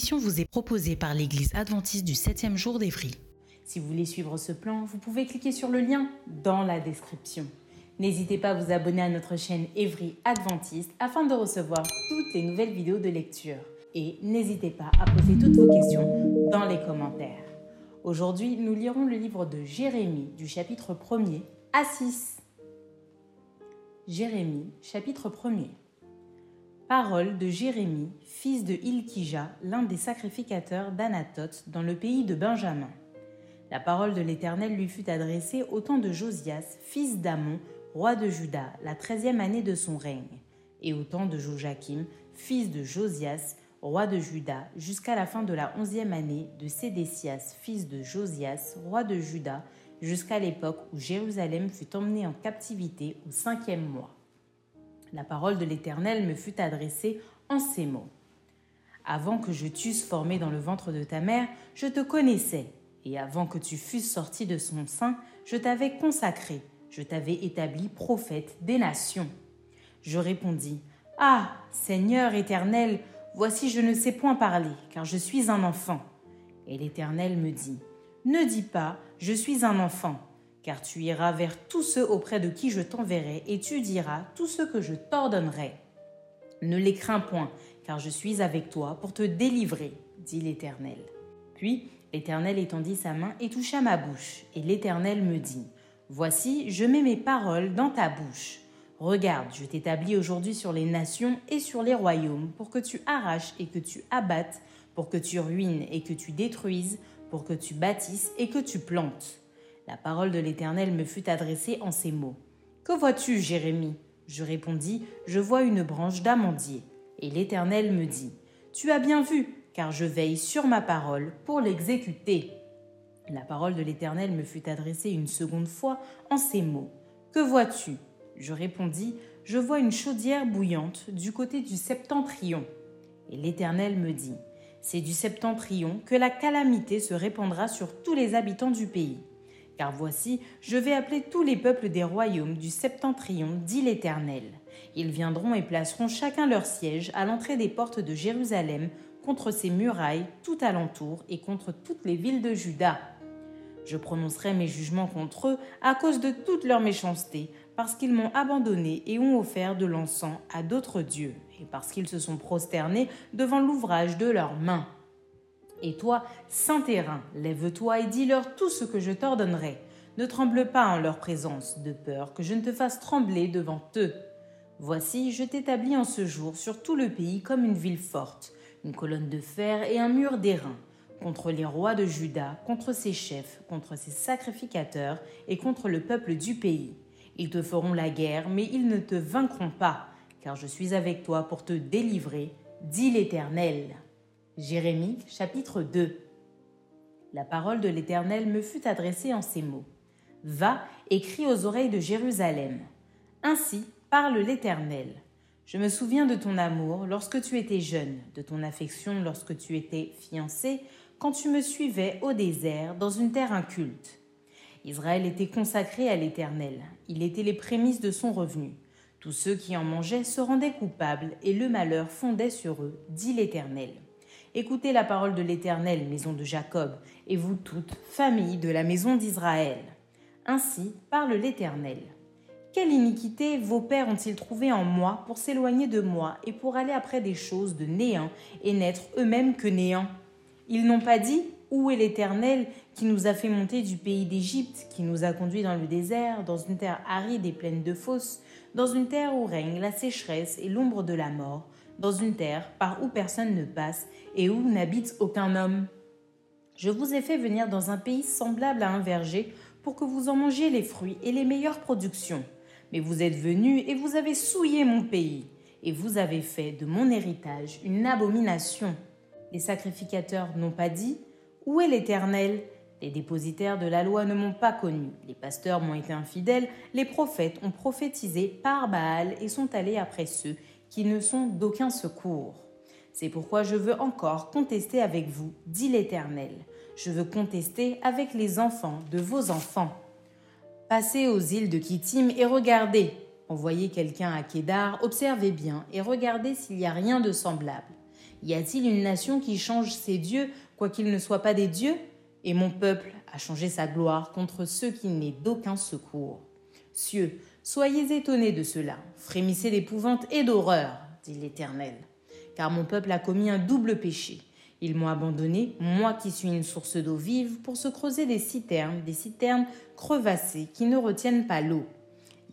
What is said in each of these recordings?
Émission vous est proposée par l'Église adventiste du 7e jour d'Évry. Si vous voulez suivre ce plan, vous pouvez cliquer sur le lien dans la description. N'hésitez pas à vous abonner à notre chaîne Évry Adventiste afin de recevoir toutes les nouvelles vidéos de lecture. Et n'hésitez pas à poser toutes vos questions dans les commentaires. Aujourd'hui, nous lirons le livre de Jérémie du chapitre 1er à 6. Jérémie, chapitre 1er. Parole de Jérémie, fils de Ilkija, l'un des sacrificateurs d'Anatoth dans le pays de Benjamin. La parole de l'Éternel lui fut adressée au temps de Josias, fils d'Amon, roi de Juda, la treizième année de son règne, et au temps de Joachim, fils de Josias, roi de Juda, jusqu'à la fin de la onzième année de Sédécias, fils de Josias, roi de Juda, jusqu'à l'époque où Jérusalem fut emmenée en captivité au cinquième mois la parole de l'Éternel me fut adressée en ces mots. Avant que je t'eusse formé dans le ventre de ta mère, je te connaissais, et avant que tu fusses sorti de son sein, je t'avais consacré, je t'avais établi prophète des nations. Je répondis, Ah, Seigneur éternel, voici je ne sais point parler, car je suis un enfant. Et l'Éternel me dit, Ne dis pas, je suis un enfant, car tu iras vers tous ceux auprès de qui je t'enverrai, et tu diras tout ce que je t'ordonnerai. Ne les crains point, car je suis avec toi pour te délivrer, dit l'Éternel. Puis l'Éternel étendit sa main et toucha ma bouche, et l'Éternel me dit, Voici, je mets mes paroles dans ta bouche. Regarde, je t'établis aujourd'hui sur les nations et sur les royaumes, pour que tu arraches et que tu abattes, pour que tu ruines et que tu détruises, pour que tu bâtisses et que tu plantes. La parole de l'Éternel me fut adressée en ces mots. Que vois-tu, Jérémie? Je répondis, Je vois une branche d'amandier. Et l'Éternel me dit, Tu as bien vu, car je veille sur ma parole pour l'exécuter. La parole de l'Éternel me fut adressée une seconde fois en ces mots. Que vois-tu? Je répondis, Je vois une chaudière bouillante du côté du septentrion. Et l'Éternel me dit, C'est du septentrion que la calamité se répandra sur tous les habitants du pays. Car voici, je vais appeler tous les peuples des royaumes du septentrion, dit l'Éternel. Ils viendront et placeront chacun leur siège à l'entrée des portes de Jérusalem, contre ses murailles, tout alentour, et contre toutes les villes de Juda. Je prononcerai mes jugements contre eux à cause de toute leur méchanceté, parce qu'ils m'ont abandonné et ont offert de l'encens à d'autres dieux, et parce qu'ils se sont prosternés devant l'ouvrage de leurs mains. Et toi, saint terrain, lève-toi et dis-leur tout ce que je t'ordonnerai. Ne tremble pas en leur présence, de peur que je ne te fasse trembler devant eux. Voici, je t'établis en ce jour sur tout le pays comme une ville forte, une colonne de fer et un mur d'airain, contre les rois de Juda, contre ses chefs, contre ses sacrificateurs et contre le peuple du pays. Ils te feront la guerre, mais ils ne te vaincront pas, car je suis avec toi pour te délivrer, dit l'Éternel. Jérémie chapitre 2 La parole de l'Éternel me fut adressée en ces mots. Va et crie aux oreilles de Jérusalem. Ainsi parle l'Éternel. Je me souviens de ton amour lorsque tu étais jeune, de ton affection lorsque tu étais fiancé, quand tu me suivais au désert dans une terre inculte. Israël était consacré à l'Éternel, il était les prémices de son revenu. Tous ceux qui en mangeaient se rendaient coupables, et le malheur fondait sur eux, dit l'Éternel. Écoutez la parole de l'Éternel, maison de Jacob, et vous toutes, famille de la maison d'Israël. Ainsi parle l'Éternel. Quelle iniquité vos pères ont-ils trouvé en moi pour s'éloigner de moi et pour aller après des choses de néant et n'être eux-mêmes que néant? Ils n'ont pas dit Où est l'Éternel qui nous a fait monter du pays d'Égypte, qui nous a conduits dans le désert, dans une terre aride et pleine de fosses, dans une terre où règne la sécheresse et l'ombre de la mort, dans une terre par où personne ne passe et où n'habite aucun homme. Je vous ai fait venir dans un pays semblable à un verger pour que vous en mangiez les fruits et les meilleures productions. Mais vous êtes venus et vous avez souillé mon pays, et vous avez fait de mon héritage une abomination. Les sacrificateurs n'ont pas dit Où est l'Éternel? Les dépositaires de la loi ne m'ont pas connu, les pasteurs m'ont été infidèles, les prophètes ont prophétisé par Baal et sont allés après ceux qui ne sont d'aucun secours. C'est pourquoi je veux encore contester avec vous, dit l'Éternel. Je veux contester avec les enfants de vos enfants. Passez aux îles de Kittim et regardez. Envoyez quelqu'un à Kédar, observez bien et regardez s'il n'y a rien de semblable. Y a-t-il une nation qui change ses dieux, quoiqu'ils ne soient pas des dieux? Et mon peuple a changé sa gloire contre ceux qui n'aient d'aucun secours. Cieux, soyez étonnés de cela, frémissez d'épouvante et d'horreur, dit l'Éternel. Car mon peuple a commis un double péché. Ils m'ont abandonné, moi qui suis une source d'eau vive, pour se creuser des citernes, des citernes crevassées qui ne retiennent pas l'eau.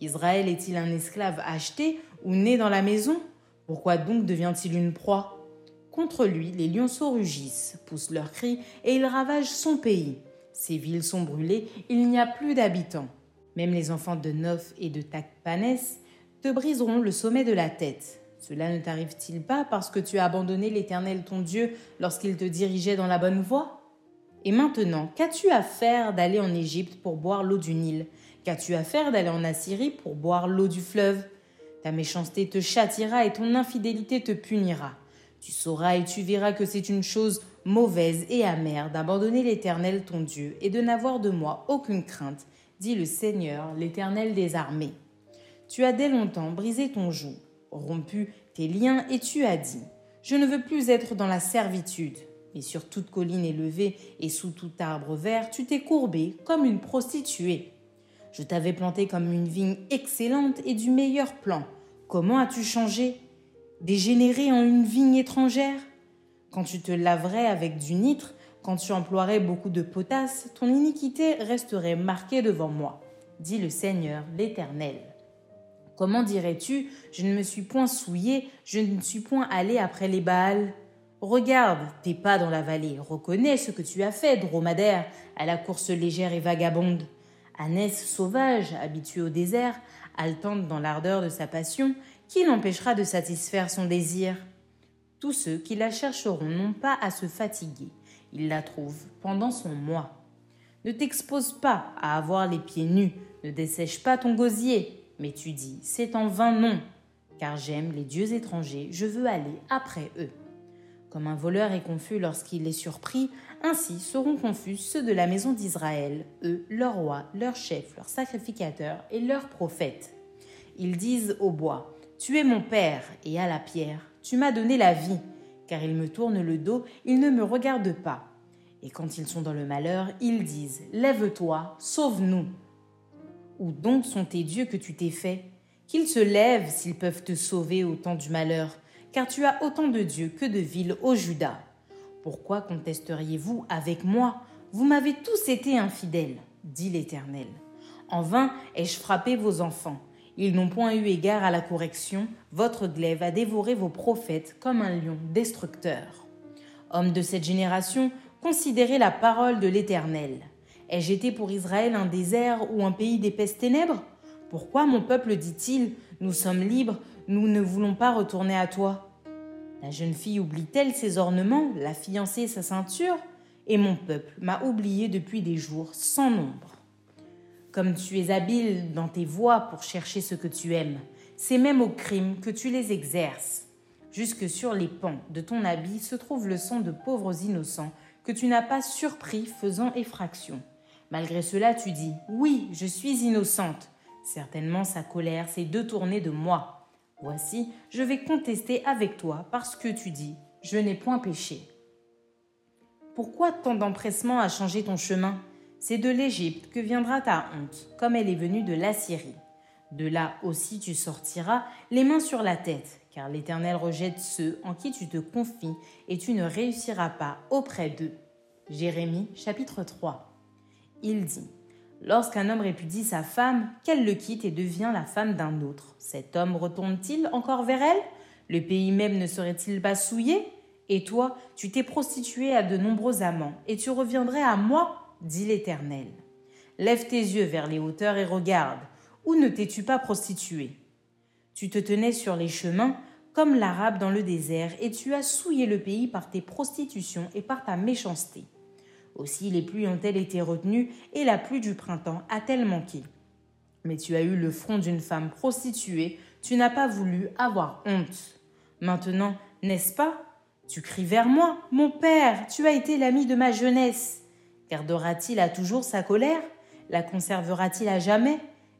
Israël est-il un esclave acheté ou né dans la maison? Pourquoi donc devient-il une proie? Contre lui, les lionceaux rugissent, poussent leurs cris et ils ravagent son pays. Ses villes sont brûlées, il n'y a plus d'habitants. Même les enfants de Noph et de Takpanès te briseront le sommet de la tête. Cela ne t'arrive-t-il pas parce que tu as abandonné l'Éternel ton Dieu lorsqu'il te dirigeait dans la bonne voie? Et maintenant, qu'as-tu à faire d'aller en Égypte pour boire l'eau du Nil? Qu'as-tu à faire d'aller en Assyrie pour boire l'eau du fleuve? Ta méchanceté te châtira et ton infidélité te punira. Tu sauras et tu verras que c'est une chose mauvaise et amère d'abandonner l'Éternel ton Dieu et de n'avoir de moi aucune crainte, dit le Seigneur, l'Éternel des armées. Tu as dès longtemps brisé ton joug, rompu tes liens et tu as dit Je ne veux plus être dans la servitude. Et sur toute colline élevée et sous tout arbre vert, tu t'es courbé comme une prostituée. Je t'avais planté comme une vigne excellente et du meilleur plan. Comment as-tu changé dégénérer en une vigne étrangère? Quand tu te laverais avec du nitre, quand tu emploierais beaucoup de potasse, ton iniquité resterait marquée devant moi, dit le Seigneur l'Éternel. Comment dirais-tu Je ne me suis point souillé, je ne suis point allé après les Baals? Regarde tes pas dans la vallée, reconnais ce que tu as fait, dromadaire, à la course légère et vagabonde. Ânesse sauvage, habituée au désert, haletante dans l'ardeur de sa passion, qui l'empêchera de satisfaire son désir? Tous ceux qui la chercheront n'ont pas à se fatiguer, ils la trouvent pendant son mois. Ne t'expose pas à avoir les pieds nus, ne dessèche pas ton gosier, mais tu dis, c'est en vain non, car j'aime les dieux étrangers, je veux aller après eux. Comme un voleur est confus lorsqu'il est surpris, ainsi seront confus ceux de la maison d'Israël, eux, leur roi, leur chef, leur sacrificateur et leurs prophètes. Ils disent au bois, tu es mon Père, et à la pierre, tu m'as donné la vie, car ils me tournent le dos, ils ne me regardent pas. Et quand ils sont dans le malheur, ils disent, Lève-toi, sauve-nous. Où donc sont tes dieux que tu t'es faits? Qu'ils se lèvent s'ils peuvent te sauver au temps du malheur, car tu as autant de dieux que de villes au Juda. Pourquoi contesteriez-vous avec moi? Vous m'avez tous été infidèles, dit l'Éternel. En vain ai-je frappé vos enfants. Ils n'ont point eu égard à la correction, votre glaive a dévoré vos prophètes comme un lion destructeur. Hommes de cette génération, considérez la parole de l'Éternel. Ai-je été pour Israël un désert ou un pays d'épaisses ténèbres? Pourquoi mon peuple dit-il Nous sommes libres, nous ne voulons pas retourner à toi? La jeune fille oublie-t-elle ses ornements, la fiancée sa ceinture? Et mon peuple m'a oublié depuis des jours sans nombre. Comme tu es habile dans tes voies pour chercher ce que tu aimes, c'est même au crime que tu les exerces. Jusque sur les pans de ton habit se trouve le sang de pauvres innocents que tu n'as pas surpris faisant effraction. Malgré cela, tu dis Oui, je suis innocente. Certainement sa colère s'est détournée de moi. Voici, je vais contester avec toi parce que tu dis Je n'ai point péché. Pourquoi tant d'empressement à changer ton chemin? C'est de l'Égypte que viendra ta honte, comme elle est venue de l'Assyrie. De là aussi tu sortiras, les mains sur la tête, car l'Éternel rejette ceux en qui tu te confies, et tu ne réussiras pas auprès d'eux. Jérémie chapitre 3. Il dit Lorsqu'un homme répudie sa femme, qu'elle le quitte et devient la femme d'un autre, cet homme retourne-t-il encore vers elle? Le pays même ne serait-il pas souillé? Et toi, tu t'es prostituée à de nombreux amants, et tu reviendrais à moi, dit l'Éternel. Lève tes yeux vers les hauteurs et regarde. Où ne t'es-tu pas prostituée Tu te tenais sur les chemins, comme l'Arabe dans le désert, et tu as souillé le pays par tes prostitutions et par ta méchanceté. Aussi les pluies ont-elles été retenues, et la pluie du printemps a-t-elle manqué? Mais tu as eu le front d'une femme prostituée, tu n'as pas voulu avoir honte. Maintenant, n'est-ce pas? Tu cries vers moi, mon père, tu as été l'ami de ma jeunesse. Gardera-t-il à toujours sa colère? La conservera-t-il à jamais?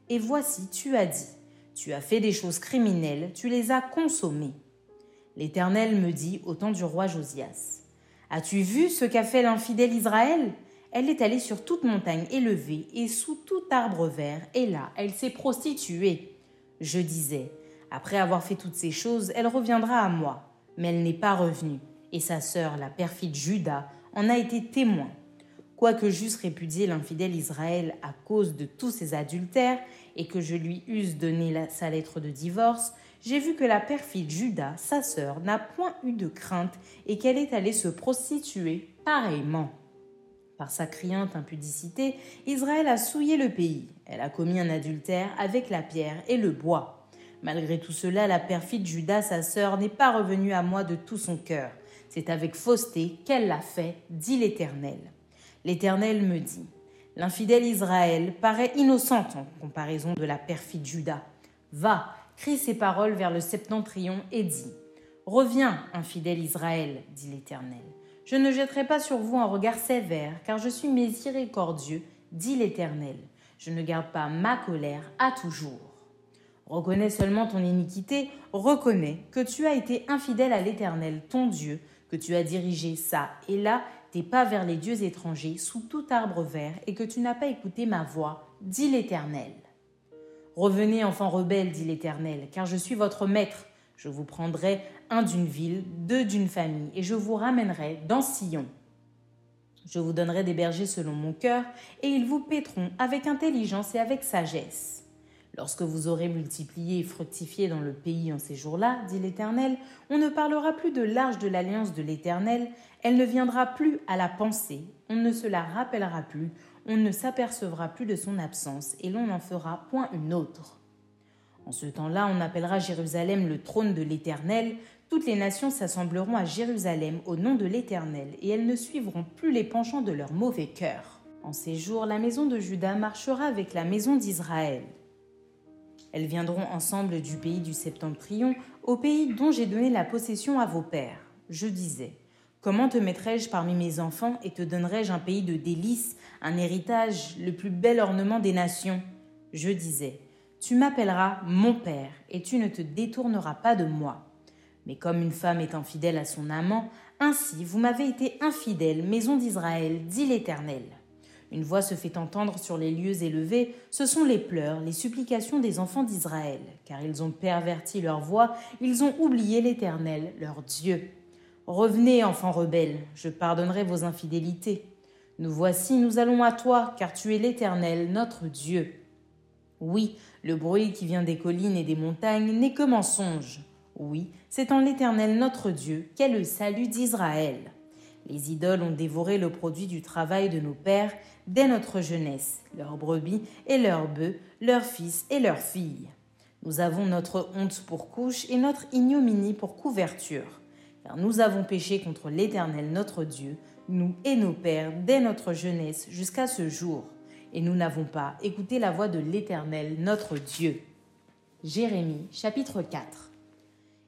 Et voici, tu as dit, tu as fait des choses criminelles, tu les as consommées. L'Éternel me dit au temps du roi Josias. As-tu vu ce qu'a fait l'infidèle Israël? Elle est allée sur toute montagne élevée et sous tout arbre vert, et là, elle s'est prostituée. Je disais, après avoir fait toutes ces choses, elle reviendra à moi. Mais elle n'est pas revenue, et sa sœur, la perfide Judas, en a été témoin. Quoique j'eusse répudié l'infidèle Israël à cause de tous ses adultères, et que je lui eusse donné sa lettre de divorce, j'ai vu que la perfide Judas, sa sœur, n'a point eu de crainte et qu'elle est allée se prostituer pareillement. Par sa criante impudicité, Israël a souillé le pays. Elle a commis un adultère avec la pierre et le bois. Malgré tout cela, la perfide Judas, sa sœur, n'est pas revenue à moi de tout son cœur. C'est avec fausseté qu'elle l'a fait, dit l'Éternel. L'Éternel me dit L'infidèle Israël paraît innocente en comparaison de la perfide Judas. Va, crie ces paroles vers le septentrion et dit Reviens, infidèle Israël, dit l'Éternel. Je ne jetterai pas sur vous un regard sévère, car je suis miséricordieux, dit l'Éternel. Je ne garde pas ma colère à toujours. Reconnais seulement ton iniquité, reconnais que tu as été infidèle à l'Éternel, ton Dieu, que tu as dirigé ça et là tes pas vers les dieux étrangers sous tout arbre vert, et que tu n'as pas écouté ma voix, dit l'Éternel. Revenez, enfants rebelles, dit l'Éternel, car je suis votre maître. Je vous prendrai un d'une ville, deux d'une famille, et je vous ramènerai dans Sion. Je vous donnerai des bergers selon mon cœur, et ils vous paîtront avec intelligence et avec sagesse. Lorsque vous aurez multiplié et fructifié dans le pays en ces jours-là, dit l'Éternel, on ne parlera plus de l'arche de l'alliance de l'Éternel, elle ne viendra plus à la pensée, on ne se la rappellera plus, on ne s'apercevra plus de son absence et l'on n'en fera point une autre. En ce temps-là, on appellera Jérusalem le trône de l'Éternel, toutes les nations s'assembleront à Jérusalem au nom de l'Éternel, et elles ne suivront plus les penchants de leur mauvais cœur. En ces jours, la maison de Juda marchera avec la maison d'Israël. Elles viendront ensemble du pays du septentrion, au pays dont j'ai donné la possession à vos pères. Je disais, Comment te mettrais-je parmi mes enfants et te donnerais-je un pays de délices, un héritage, le plus bel ornement des nations? Je disais, Tu m'appelleras mon père et tu ne te détourneras pas de moi. Mais comme une femme est infidèle à son amant, ainsi vous m'avez été infidèle, maison d'Israël, dit l'Éternel. Une voix se fait entendre sur les lieux élevés, ce sont les pleurs, les supplications des enfants d'Israël, car ils ont perverti leur voix, ils ont oublié l'Éternel, leur Dieu. Revenez, enfants rebelles, je pardonnerai vos infidélités. Nous voici, nous allons à toi, car tu es l'Éternel, notre Dieu. Oui, le bruit qui vient des collines et des montagnes n'est que mensonge. Oui, c'est en l'Éternel notre Dieu qu'est le salut d'Israël. Les idoles ont dévoré le produit du travail de nos pères dès notre jeunesse, leurs brebis et leurs bœufs, leurs fils et leurs filles. Nous avons notre honte pour couche et notre ignominie pour couverture nous avons péché contre l'Éternel notre Dieu, nous et nos pères, dès notre jeunesse jusqu'à ce jour, et nous n'avons pas écouté la voix de l'Éternel notre Dieu. Jérémie chapitre 4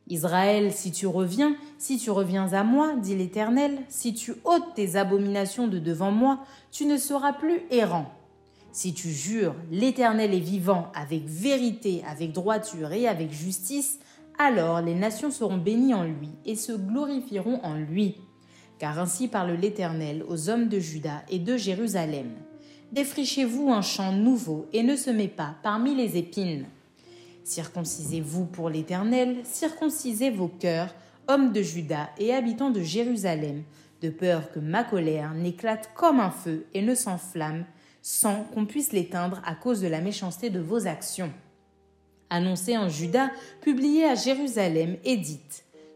Israël, si tu reviens, si tu reviens à moi, dit l'Éternel, si tu ôtes tes abominations de devant moi, tu ne seras plus errant. Si tu jures, l'Éternel est vivant avec vérité, avec droiture et avec justice, alors les nations seront bénies en lui et se glorifieront en lui. Car ainsi parle l'Éternel aux hommes de Juda et de Jérusalem. Défrichez-vous un champ nouveau et ne semez pas parmi les épines. Circoncisez-vous pour l'Éternel, circoncisez vos cœurs, hommes de Juda et habitants de Jérusalem, de peur que ma colère n'éclate comme un feu et ne s'enflamme sans qu'on puisse l'éteindre à cause de la méchanceté de vos actions. Annoncé en Juda, publié à Jérusalem, et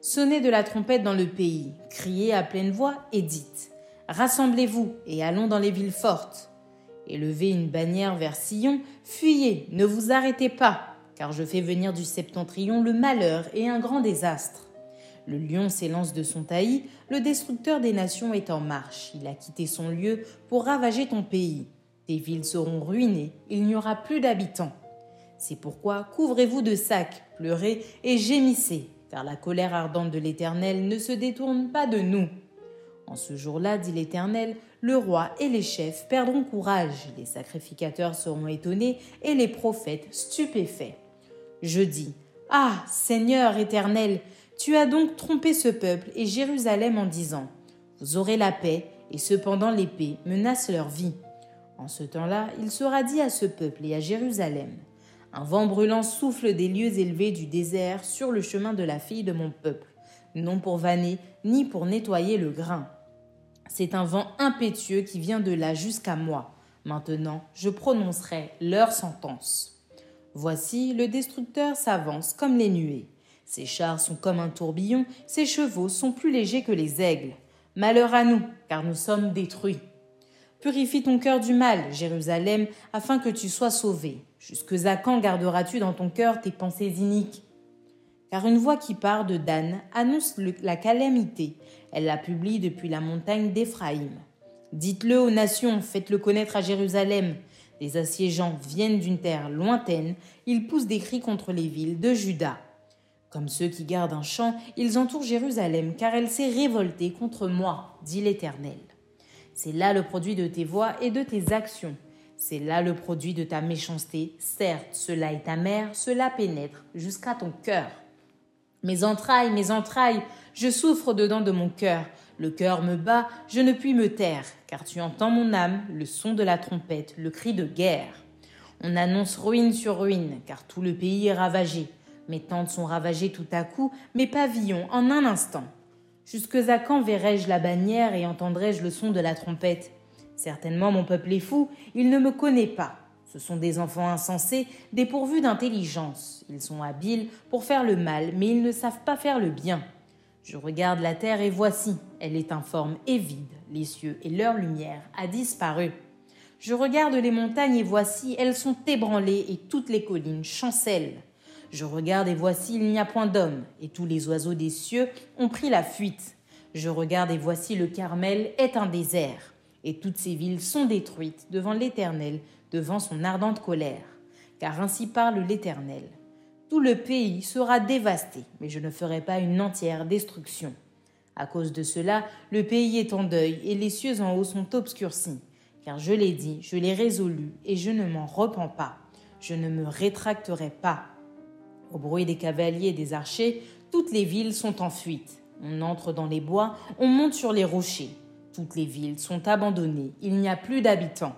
Sonnez de la trompette dans le pays, criez à pleine voix et dites Rassemblez-vous et allons dans les villes fortes. Élevez une bannière vers Sion, fuyez, ne vous arrêtez pas, car je fais venir du septentrion le malheur et un grand désastre. Le lion s'élance de son taillis, le destructeur des nations est en marche, il a quitté son lieu pour ravager ton pays. Tes villes seront ruinées, il n'y aura plus d'habitants. C'est pourquoi couvrez-vous de sacs, pleurez et gémissez, car la colère ardente de l'Éternel ne se détourne pas de nous. En ce jour-là, dit l'Éternel, le roi et les chefs perdront courage, les sacrificateurs seront étonnés et les prophètes stupéfaits. Je dis, Ah, Seigneur éternel, tu as donc trompé ce peuple et Jérusalem en disant, Vous aurez la paix, et cependant l'épée menace leur vie. En ce temps-là, il sera dit à ce peuple et à Jérusalem, Un vent brûlant souffle des lieux élevés du désert sur le chemin de la fille de mon peuple, non pour vanner, ni pour nettoyer le grain. C'est un vent impétueux qui vient de là jusqu'à moi. Maintenant, je prononcerai leur sentence. Voici, le destructeur s'avance comme les nuées. Ses chars sont comme un tourbillon, ses chevaux sont plus légers que les aigles. Malheur à nous, car nous sommes détruits. Purifie ton cœur du mal, Jérusalem, afin que tu sois sauvé. Jusque à quand garderas-tu dans ton cœur tes pensées iniques? Car une voix qui part de Dan annonce la calamité, elle la publie depuis la montagne d'Éphraïm. Dites-le aux nations, faites-le connaître à Jérusalem. Des assiégeants viennent d'une terre lointaine, ils poussent des cris contre les villes de Juda. Comme ceux qui gardent un champ, ils entourent Jérusalem, car elle s'est révoltée contre moi, dit l'Éternel. C'est là le produit de tes voix et de tes actions. C'est là le produit de ta méchanceté. Certes, cela est amer, cela pénètre jusqu'à ton cœur. Mes entrailles, mes entrailles, je souffre dedans de mon cœur. Le cœur me bat, je ne puis me taire, car tu entends mon âme, le son de la trompette, le cri de guerre. On annonce ruine sur ruine, car tout le pays est ravagé. Mes tentes sont ravagées tout à coup, mes pavillons en un instant. Jusque à quand verrai-je la bannière et entendrai-je le son de la trompette? Certainement mon peuple est fou, il ne me connaît pas. Ce sont des enfants insensés, dépourvus d'intelligence. Ils sont habiles pour faire le mal, mais ils ne savent pas faire le bien. Je regarde la terre et voici, elle est informe et vide, les cieux et leur lumière a disparu. Je regarde les montagnes et voici, elles sont ébranlées et toutes les collines chancellent. Je regarde et voici, il n'y a point d'homme, et tous les oiseaux des cieux ont pris la fuite. Je regarde et voici, le Carmel est un désert, et toutes ces villes sont détruites devant l'Éternel, devant son ardente colère. Car ainsi parle l'Éternel. Tout le pays sera dévasté, mais je ne ferai pas une entière destruction. À cause de cela, le pays est en deuil et les cieux en haut sont obscurcis. Car je l'ai dit, je l'ai résolu et je ne m'en repens pas. Je ne me rétracterai pas. Au bruit des cavaliers et des archers, toutes les villes sont en fuite. On entre dans les bois, on monte sur les rochers. Toutes les villes sont abandonnées, il n'y a plus d'habitants.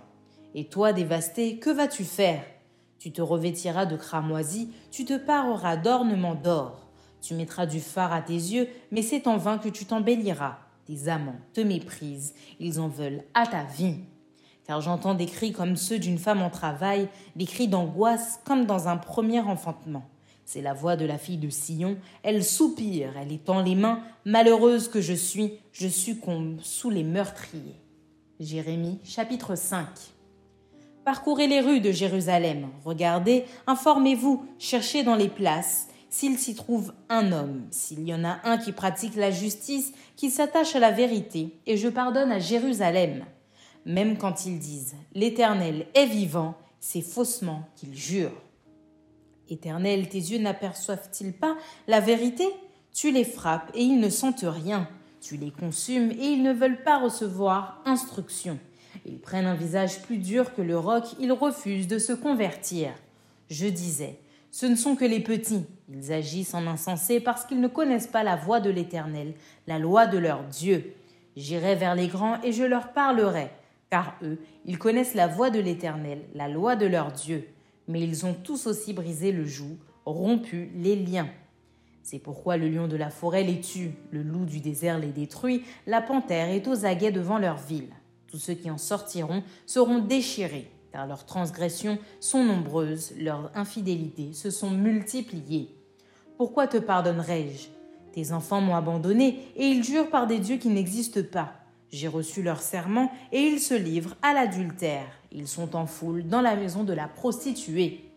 Et toi, dévasté, que vas-tu faire? Tu te revêtiras de cramoisis, tu te pareras d'ornements d'or. Tu mettras du phare à tes yeux, mais c'est en vain que tu t'embelliras. Tes amants te méprisent, ils en veulent à ta vie. Car j'entends des cris comme ceux d'une femme en travail, des cris d'angoisse comme dans un premier enfantement. C'est la voix de la fille de Sion, elle soupire, elle étend les mains, malheureuse que je suis, je succombe sous les meurtriers. Jérémie chapitre 5 Parcourez les rues de Jérusalem, regardez, informez-vous, cherchez dans les places s'il s'y trouve un homme, s'il y en a un qui pratique la justice, qui s'attache à la vérité, et je pardonne à Jérusalem. Même quand ils disent L'Éternel est vivant, c'est faussement qu'ils jurent. Éternel, tes yeux n'aperçoivent-ils pas la vérité? Tu les frappes et ils ne sentent rien. Tu les consumes et ils ne veulent pas recevoir instruction. Ils prennent un visage plus dur que le roc, ils refusent de se convertir. Je disais, ce ne sont que les petits, ils agissent en insensés parce qu'ils ne connaissent pas la voix de l'Éternel, la loi de leur Dieu. J'irai vers les grands et je leur parlerai, car eux, ils connaissent la voix de l'Éternel, la loi de leur Dieu. Mais ils ont tous aussi brisé le joug, rompu les liens. C'est pourquoi le lion de la forêt les tue, le loup du désert les détruit, la panthère est aux aguets devant leur ville. Tous ceux qui en sortiront seront déchirés, car leurs transgressions sont nombreuses, leurs infidélités se sont multipliées. Pourquoi te pardonnerai-je? Tes enfants m'ont abandonné, et ils jurent par des dieux qui n'existent pas. J'ai reçu leur serment, et ils se livrent à l'adultère. Ils sont en foule dans la maison de la prostituée.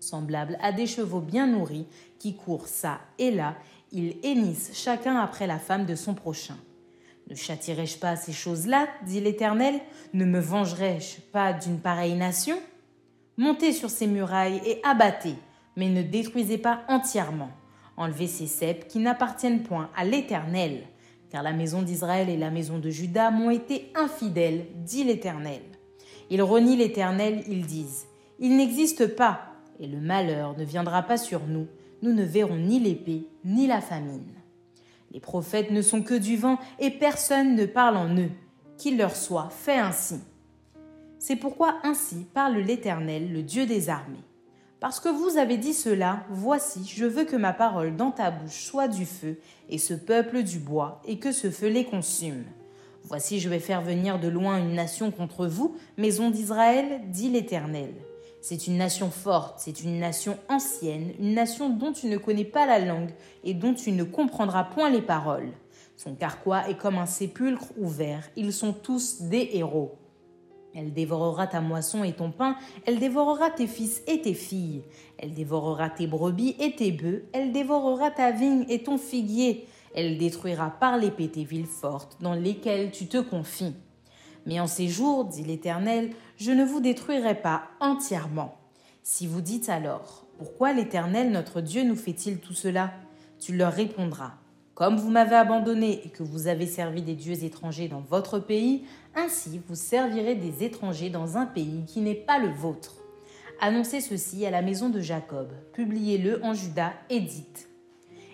Semblables à des chevaux bien nourris qui courent ça et là, ils hennissent chacun après la femme de son prochain. Ne châtirai-je pas ces choses-là, dit l'Éternel? Ne me vengerai-je pas d'une pareille nation? Montez sur ces murailles et abattez, mais ne détruisez pas entièrement. Enlevez ces cèpes qui n'appartiennent point à l'Éternel, car la maison d'Israël et la maison de Juda m'ont été infidèles, dit l'Éternel. Ils renient l'Éternel, ils disent Il n'existe pas, et le malheur ne viendra pas sur nous, nous ne verrons ni l'épée ni la famine. Les prophètes ne sont que du vent et personne ne parle en eux. Qu'il leur soit fait ainsi. C'est pourquoi ainsi parle l'Éternel, le Dieu des armées. Parce que vous avez dit cela, voici, je veux que ma parole dans ta bouche soit du feu, et ce peuple du bois, et que ce feu les consume. Voici, je vais faire venir de loin une nation contre vous, maison d'Israël, dit l'Éternel. C'est une nation forte, c'est une nation ancienne, une nation dont tu ne connais pas la langue et dont tu ne comprendras point les paroles. Son carquois est comme un sépulcre ouvert, ils sont tous des héros. Elle dévorera ta moisson et ton pain, elle dévorera tes fils et tes filles, elle dévorera tes brebis et tes bœufs, elle dévorera ta vigne et ton figuier, elle détruira par l'épée tes villes fortes dans lesquelles tu te confies. Mais en ces jours, dit l'Éternel, je ne vous détruirai pas entièrement. Si vous dites alors, pourquoi l'Éternel notre Dieu nous fait-il tout cela? Tu leur répondras, comme vous m'avez abandonné et que vous avez servi des dieux étrangers dans votre pays, ainsi vous servirez des étrangers dans un pays qui n'est pas le vôtre. Annoncez ceci à la maison de Jacob, publiez-le en Juda et dites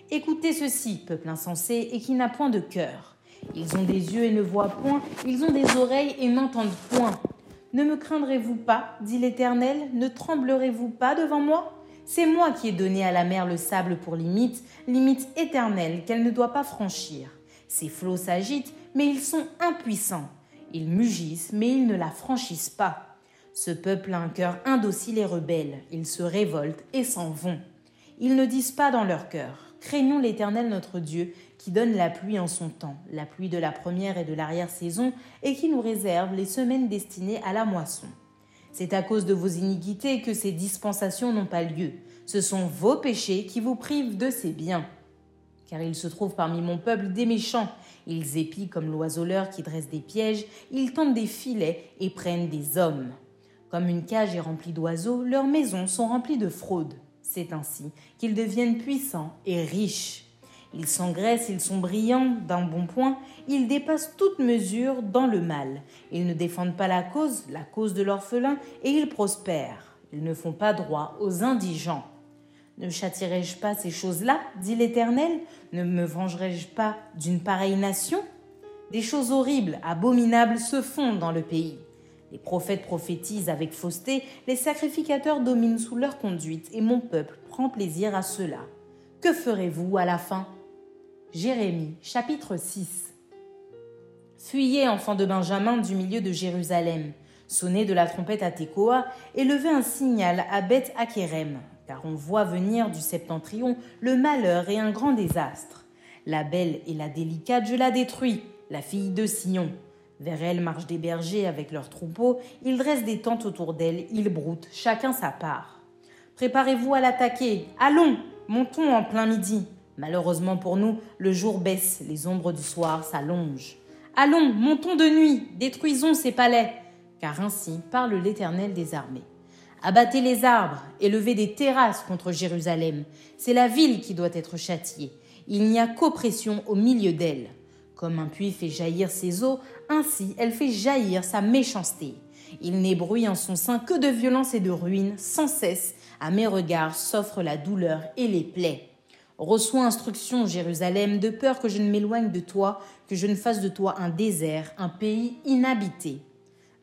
Écoutez ceci, peuple insensé et qui n'a point de cœur. Ils ont des yeux et ne voient point, ils ont des oreilles et n'entendent point. Ne me craindrez-vous pas, dit l'Éternel, ne tremblerez-vous pas devant moi? C'est moi qui ai donné à la mer le sable pour limite, limite éternelle qu'elle ne doit pas franchir. Ses flots s'agitent, mais ils sont impuissants. Ils mugissent, mais ils ne la franchissent pas. Ce peuple a un cœur indocile et rebelle. Ils se révoltent et s'en vont. Ils ne disent pas dans leur cœur Craignons l'Éternel notre Dieu, qui donne la pluie en son temps, la pluie de la première et de l'arrière-saison, et qui nous réserve les semaines destinées à la moisson. C'est à cause de vos iniquités que ces dispensations n'ont pas lieu. Ce sont vos péchés qui vous privent de ces biens. Car il se trouve parmi mon peuple des méchants. Ils épient comme l'oiseleur qui dresse des pièges, ils tendent des filets et prennent des hommes. Comme une cage est remplie d'oiseaux, leurs maisons sont remplies de fraudes. C'est ainsi qu'ils deviennent puissants et riches. Ils s'engraissent, ils sont brillants d'un bon point, ils dépassent toute mesure dans le mal. Ils ne défendent pas la cause, la cause de l'orphelin, et ils prospèrent. Ils ne font pas droit aux indigents. Ne châtirai-je pas ces choses-là dit l'Éternel? Ne me vengerai-je pas d'une pareille nation? Des choses horribles, abominables se font dans le pays. Les prophètes prophétisent avec fausseté, les sacrificateurs dominent sous leur conduite, et mon peuple prend plaisir à cela. Que ferez-vous à la fin? Jérémie, chapitre 6 Fuyez, enfants de Benjamin, du milieu de Jérusalem. Sonnez de la trompette à Tekoa et levez un signal à Beth Akerem, car on voit venir du septentrion le malheur et un grand désastre. La belle et la délicate, je la détruis, la fille de Sion. Vers elle marchent des bergers avec leurs troupeaux, ils dressent des tentes autour d'elle, ils broutent, chacun sa part. Préparez-vous à l'attaquer, allons, montons en plein midi. Malheureusement pour nous, le jour baisse, les ombres du soir s'allongent. Allons, montons de nuit, détruisons ces palais, car ainsi parle l'Éternel des armées. Abattez les arbres, élevez des terrasses contre Jérusalem. C'est la ville qui doit être châtiée. Il n'y a qu'oppression au milieu d'elle. Comme un puits fait jaillir ses eaux, ainsi elle fait jaillir sa méchanceté. Il n'est bruit en son sein que de violence et de ruine, sans cesse, à mes regards s'offre la douleur et les plaies. Reçois instruction, Jérusalem, de peur que je ne m'éloigne de toi, que je ne fasse de toi un désert, un pays inhabité.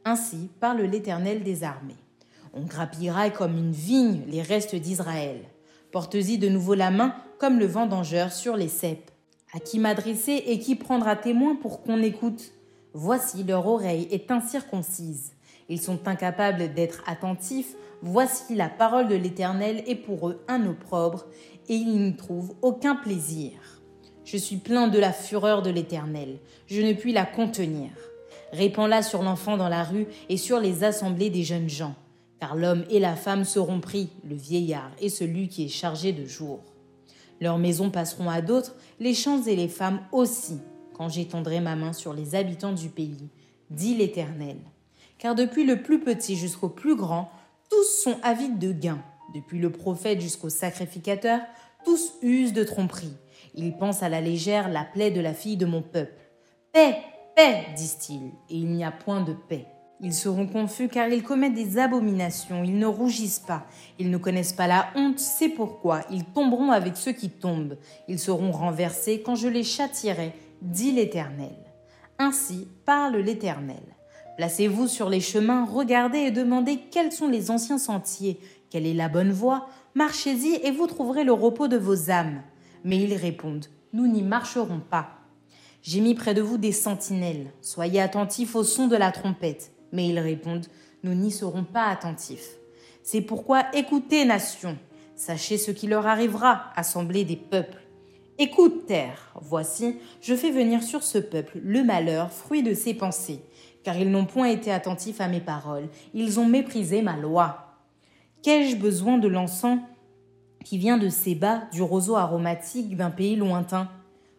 Ainsi parle l'Éternel des armées. On grappillera comme une vigne les restes d'Israël. Porte-y de nouveau la main comme le vendangeur sur les cèpes. À qui m'adresser et qui prendra témoin pour qu'on écoute? Voici leur oreille est incirconcise. Ils sont incapables d'être attentifs. Voici la parole de l'Éternel est pour eux un opprobre, et ils n'y trouvent aucun plaisir. Je suis plein de la fureur de l'Éternel. Je ne puis la contenir. Répands-la sur l'enfant dans la rue et sur les assemblées des jeunes gens. Car l'homme et la femme seront pris, le vieillard et celui qui est chargé de jour. Leurs maisons passeront à d'autres, les champs et les femmes aussi, quand j'étendrai ma main sur les habitants du pays, dit l'Éternel. Car depuis le plus petit jusqu'au plus grand, tous sont avides de gain. Depuis le prophète jusqu'au sacrificateur, tous usent de tromperie. Ils pensent à la légère la plaie de la fille de mon peuple. Paix, paix, disent-ils, et il n'y a point de paix. Ils seront confus car ils commettent des abominations, ils ne rougissent pas, ils ne connaissent pas la honte, c'est pourquoi ils tomberont avec ceux qui tombent, ils seront renversés quand je les châtierai, dit l'Éternel. Ainsi parle l'Éternel. Placez-vous sur les chemins, regardez et demandez quels sont les anciens sentiers, quelle est la bonne voie, marchez-y et vous trouverez le repos de vos âmes. Mais ils répondent, nous n'y marcherons pas. J'ai mis près de vous des sentinelles, soyez attentifs au son de la trompette. Mais ils répondent, nous n'y serons pas attentifs. C'est pourquoi écoutez, nation, sachez ce qui leur arrivera, assemblée des peuples. Écoute, terre, voici, je fais venir sur ce peuple le malheur, fruit de ses pensées, car ils n'ont point été attentifs à mes paroles, ils ont méprisé ma loi. Qu'ai-je besoin de l'encens qui vient de Séba, du roseau aromatique d'un pays lointain?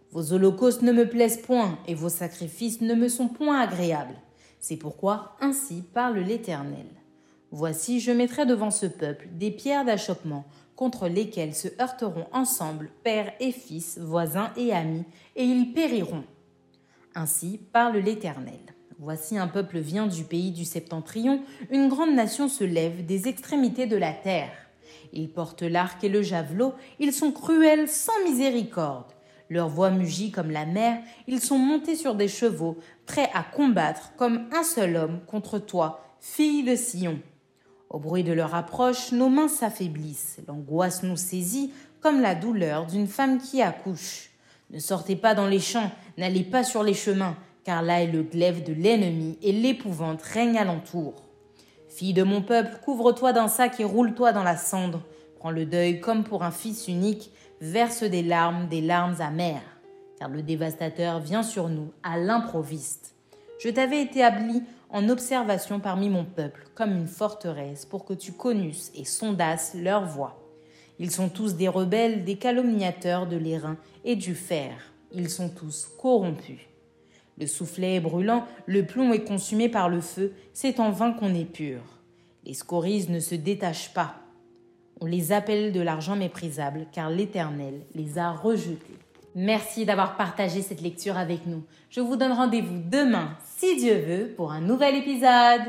Vos holocaustes ne me plaisent point, et vos sacrifices ne me sont point agréables. C'est pourquoi ainsi parle l'Éternel. Voici, je mettrai devant ce peuple des pierres d'achoppement, contre lesquelles se heurteront ensemble père et fils, voisins et amis, et ils périront. Ainsi parle l'Éternel. Voici un peuple vient du pays du septentrion, une grande nation se lève des extrémités de la terre. Ils portent l'arc et le javelot, ils sont cruels sans miséricorde. Leur voix mugit comme la mer, ils sont montés sur des chevaux, prêts à combattre comme un seul homme contre toi, fille de Sion. Au bruit de leur approche, nos mains s'affaiblissent, l'angoisse nous saisit comme la douleur d'une femme qui accouche. Ne sortez pas dans les champs, n'allez pas sur les chemins, car là est le glaive de l'ennemi et l'épouvante règne alentour. Fille de mon peuple, couvre-toi d'un sac et roule-toi dans la cendre. Prends le deuil comme pour un fils unique, verse des larmes, des larmes amères, car le dévastateur vient sur nous à l'improviste. Je t'avais établi en observation parmi mon peuple, comme une forteresse, pour que tu connusses et sondasses leur voix. Ils sont tous des rebelles, des calomniateurs de l'airain et du fer. Ils sont tous corrompus. Le soufflet est brûlant, le plomb est consumé par le feu, c'est en vain qu'on est pur. Les scories ne se détachent pas. On les appelle de l'argent méprisable, car l'Éternel les a rejetés. Merci d'avoir partagé cette lecture avec nous. Je vous donne rendez-vous demain, si Dieu veut, pour un nouvel épisode.